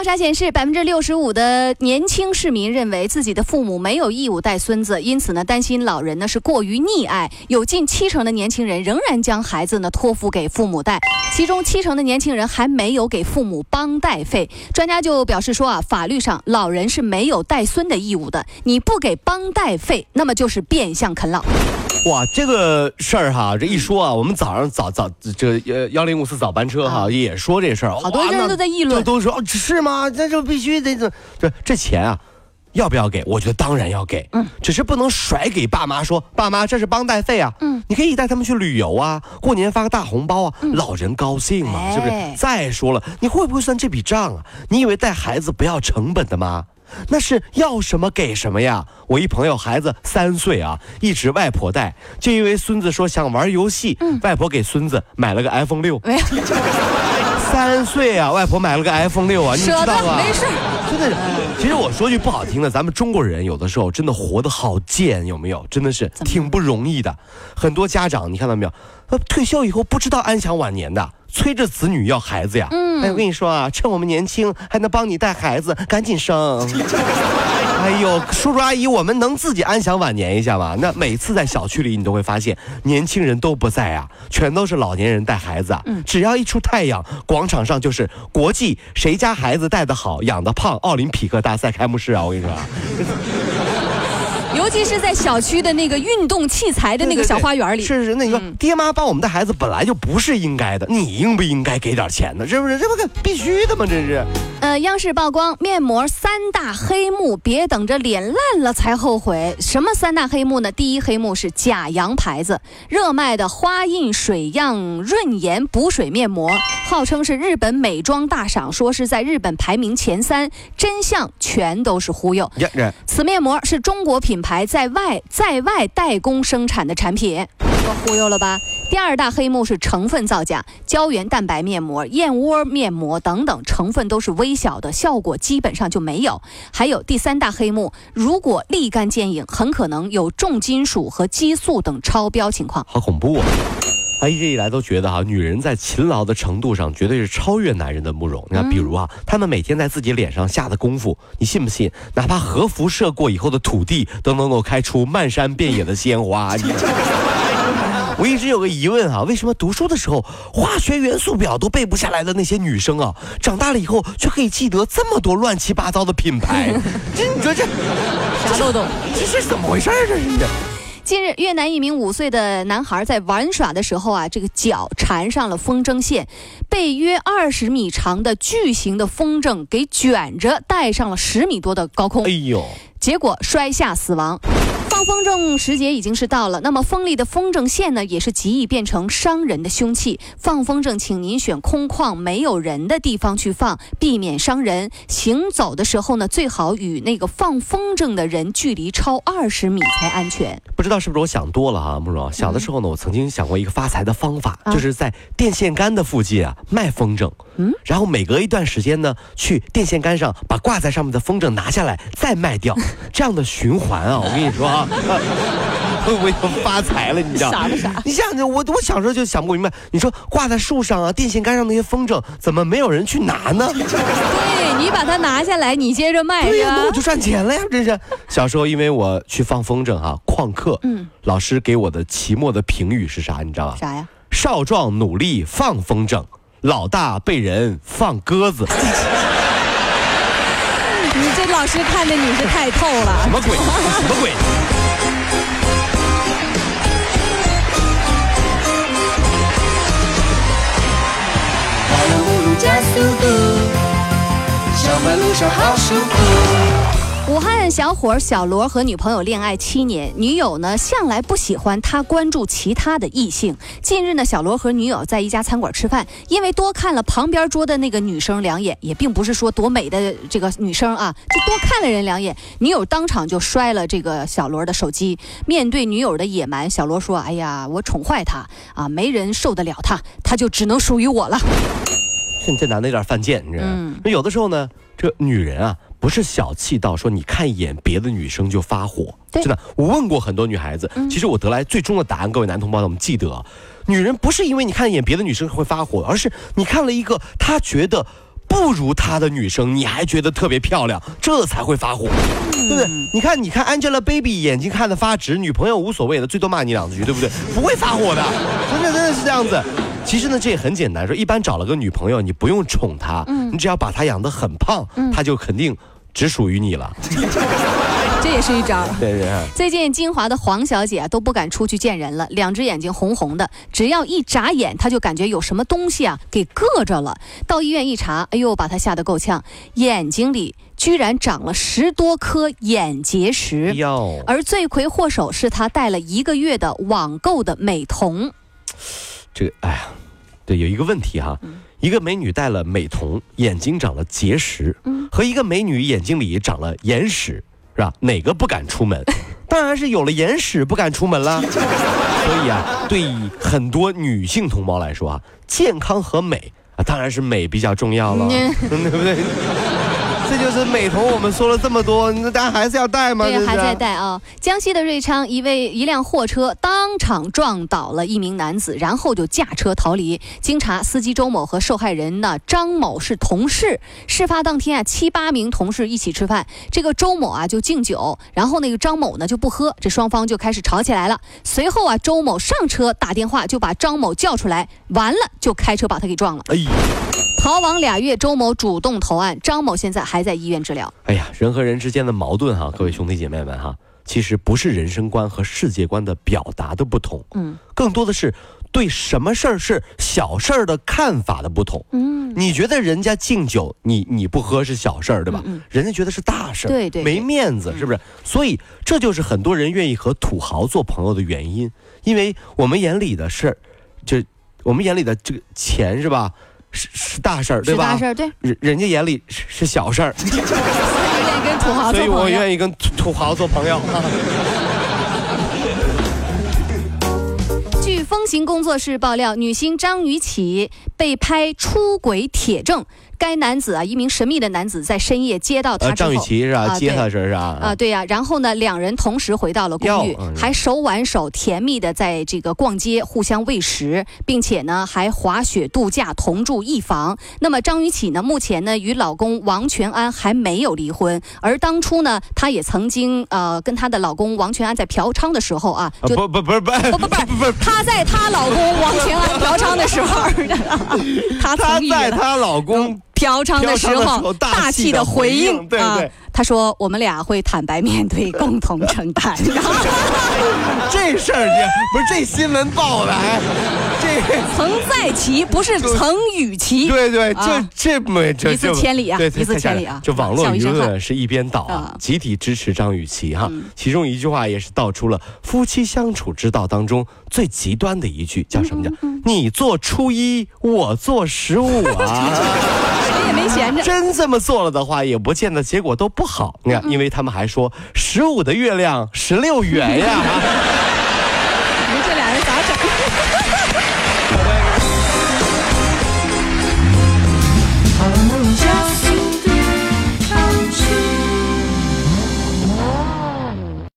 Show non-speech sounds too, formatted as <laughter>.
调查显示，百分之六十五的年轻市民认为自己的父母没有义务带孙子，因此呢，担心老人呢是过于溺爱。有近七成的年轻人仍然将孩子呢托付给父母带，其中七成的年轻人还没有给父母帮带费。专家就表示说啊，法律上老人是没有带孙的义务的，你不给帮带费，那么就是变相啃老。哇，这个事儿哈，这一说啊，我们早上早早这呃幺零五四早班车哈也说这事儿，好多人都在议论，都说哦是吗？那就必须得这这这钱啊，要不要给？我觉得当然要给，嗯，只是不能甩给爸妈说，爸妈这是帮带费啊，嗯，你可以带他们去旅游啊，过年发个大红包啊，老人高兴嘛，是不是？再说了，你会不会算这笔账啊？你以为带孩子不要成本的吗？那是要什么给什么呀！我一朋友孩子三岁啊，一直外婆带，就因为孙子说想玩游戏，外婆给孙子买了个 iPhone 六。三岁啊，外婆买了个 iPhone 六啊，你知道吗？没事，真的。其实我说句不好听的，咱们中国人有的时候真的活得好贱，有没有？真的是挺不容易的。很多家长，你看到没有？他退休以后不知道安享晚年的。催着子女要孩子呀！嗯，哎，我跟你说啊，趁我们年轻还能帮你带孩子，赶紧生。<laughs> 哎呦，叔叔阿姨，我们能自己安享晚年一下吗？那每次在小区里，你都会发现年轻人都不在啊，全都是老年人带孩子。嗯，只要一出太阳，广场上就是国际谁家孩子带的好、养的胖奥林匹克大赛开幕式啊！我跟你说。尤其是在小区的那个运动器材的那个小花园里，是是，那个爹妈帮我们的孩子本来就不是应该的，你应不应该给点钱呢？是不是？这不个必须的吗？这是。呃，央视曝光面膜三大黑幕，别等着脸烂了才后悔。什么三大黑幕呢？第一黑幕是假洋牌子，热卖的花印水漾润颜补水面膜，号称是日本美妆大赏，说是在日本排名前三，真相全都是忽悠。此面膜是中国品牌在外在外代工生产的产品，忽悠了吧？第二大黑幕是成分造假，胶原蛋白面膜、燕窝面膜等等成分都是微小的，效果基本上就没有。还有第三大黑幕，如果立竿见影，很可能有重金属和激素等超标情况。好恐怖啊！他一直以来都觉得哈，女人在勤劳的程度上绝对是超越男人的慕容。你看，比如啊，他们每天在自己脸上下的功夫，你信不信？哪怕核辐射过以后的土地都能够开出漫山遍野的鲜花。你。我一直有个疑问啊，为什么读书的时候化学元素表都背不下来的那些女生啊，长大了以后却可以记得这么多乱七八糟的品牌？这 <laughs> 你说这啥漏洞？这是怎么回事儿？这是？近日，越南一名五岁的男孩在玩耍的时候啊，这个脚缠上了风筝线，被约二十米长的巨型的风筝给卷着带上了十米多的高空。哎呦！结果摔下死亡。放风筝时节已经是到了，那么锋利的风筝线呢，也是极易变成伤人的凶器。放风筝，请您选空旷没有人的地方去放，避免伤人。行走的时候呢，最好与那个放风筝的人距离超二十米才安全。不知道是不是我想多了啊，慕容。小的时候呢，我曾经想过一个发财的方法，就是在电线杆的附近啊卖风筝，嗯，然后每隔一段时间呢，去电线杆上把挂在上面的风筝拿下来再卖掉，<laughs> 这样的循环啊，我跟你说啊。会不会发财了？你知道？傻不傻？你想想，我我小时候就想不明白。你说挂在树上啊，电线杆上那些风筝，怎么没有人去拿呢？对你把它拿下来，你接着卖，对呀，那我就赚钱了呀！真是。小时候因为我去放风筝哈，旷课，嗯，老师给我的期末的评语是啥？你知道吗？啥呀？少壮努力放风筝，老大被人放鸽子。你这老师看的你是太透了，什么鬼？什么鬼？加速度，上班路上好舒服。武汉小伙小罗和女朋友恋爱七年，女友呢向来不喜欢他关注其他的异性。近日呢，小罗和女友在一家餐馆吃饭，因为多看了旁边桌的那个女生两眼，也并不是说多美的这个女生啊，就多看了人两眼，女友当场就摔了这个小罗的手机。面对女友的野蛮，小罗说：“哎呀，我宠坏她啊，没人受得了她，她就只能属于我了。”这这男的有点犯贱，你知道吗？那有的时候呢，这女人啊，不是小气到说你看一眼别的女生就发火。真的，我问过很多女孩子，其实我得来最终的答案，各位男同胞们，我们记得，女人不是因为你看一眼别的女生会发火，而是你看了一个她觉得不如她的女生，你还觉得特别漂亮，这才会发火，对不对？你看，你看 Angelababy 眼睛看得发直，女朋友无所谓的，最多骂你两句，对不对？不会发火的，真的真的是这样子。其实呢，这也很简单，说一般找了个女朋友，你不用宠她，你只要把她养得很胖，她就肯定只属于你了。<laughs> 这也是一招。对对。最近金华的黄小姐都不敢出去见人了，两只眼睛红红的，只要一眨眼，她就感觉有什么东西啊给硌着了。到医院一查，哎呦，把她吓得够呛，眼睛里居然长了十多颗眼结石。哟。而罪魁祸首是她戴了一个月的网购的美瞳。这个，哎呀。对，有一个问题哈，一个美女戴了美瞳，眼睛长了结石，和一个美女眼睛里长了眼屎，是吧？哪个不敢出门？当然是有了眼屎不敢出门了。所以啊，对很多女性同胞来说啊，健康和美啊，当然是美比较重要了，<laughs> 对不对？这就是美瞳，我们说了这么多，那大家还是要戴吗？对，还在戴啊。江西的瑞昌，一位一辆货车当场撞倒了一名男子，然后就驾车逃离。经查，司机周某和受害人呢张某是同事。事发当天啊，七八名同事一起吃饭，这个周某啊就敬酒，然后那个张某呢就不喝，这双方就开始吵起来了。随后啊，周某上车打电话就把张某叫出来，完了就开车把他给撞了。哎呀！逃亡俩月，周某主动投案，张某现在还在医院治疗。哎呀，人和人之间的矛盾哈，各位兄弟姐妹们哈，其实不是人生观和世界观的表达的不同，嗯，更多的是对什么事儿是小事儿的看法的不同。嗯，你觉得人家敬酒，你你不喝是小事儿，对吧？嗯，人家觉得是大事儿，对对，没面子，是不是？所以这就是很多人愿意和土豪做朋友的原因，因为我们眼里的事儿，就我们眼里的这个钱是吧？是是大事儿，对吧？大事儿，对。人人家眼里是是小事儿，所以愿意跟土豪做朋友。所以我愿意跟土土豪做朋友。<laughs> 据风行工作室爆料，女星张雨绮被拍出轨铁证。该男子啊，一名神秘的男子在深夜接到他之后，张雨绮是吧？接他是是啊，啊对呀。然后呢，两人同时回到了公寓，还手挽手甜蜜的在这个逛街，互相喂食，并且呢还滑雪度假，同住一房。那么张雨绮呢，目前呢与老公王全安还没有离婚，而当初呢，她也曾经呃跟她的老公王全安在嫖娼的时候啊，不不不是不不不不不，她在她老公王全安嫖娼的时候，她她在她老公。嫖娼的时候，大气的回应，对对。他说：“我们俩会坦白面对，共同承担。<laughs> ”这事儿不是这新闻报的，这曾在其不是曾与其。对对，这这么这一字千里啊，一字千里啊。就网络舆论是一边倒啊，集体支持张雨绮哈。其中一句话也是道出了夫妻相处之道当中最极端的一句，叫什么叫“你做初一，我做十五”啊。<laughs> 谁也没闲着，真这么做了的话，也不见得结果都不好。你看，因为他们还说十五的月亮十六圆呀。<laughs> 你们这俩人咋整？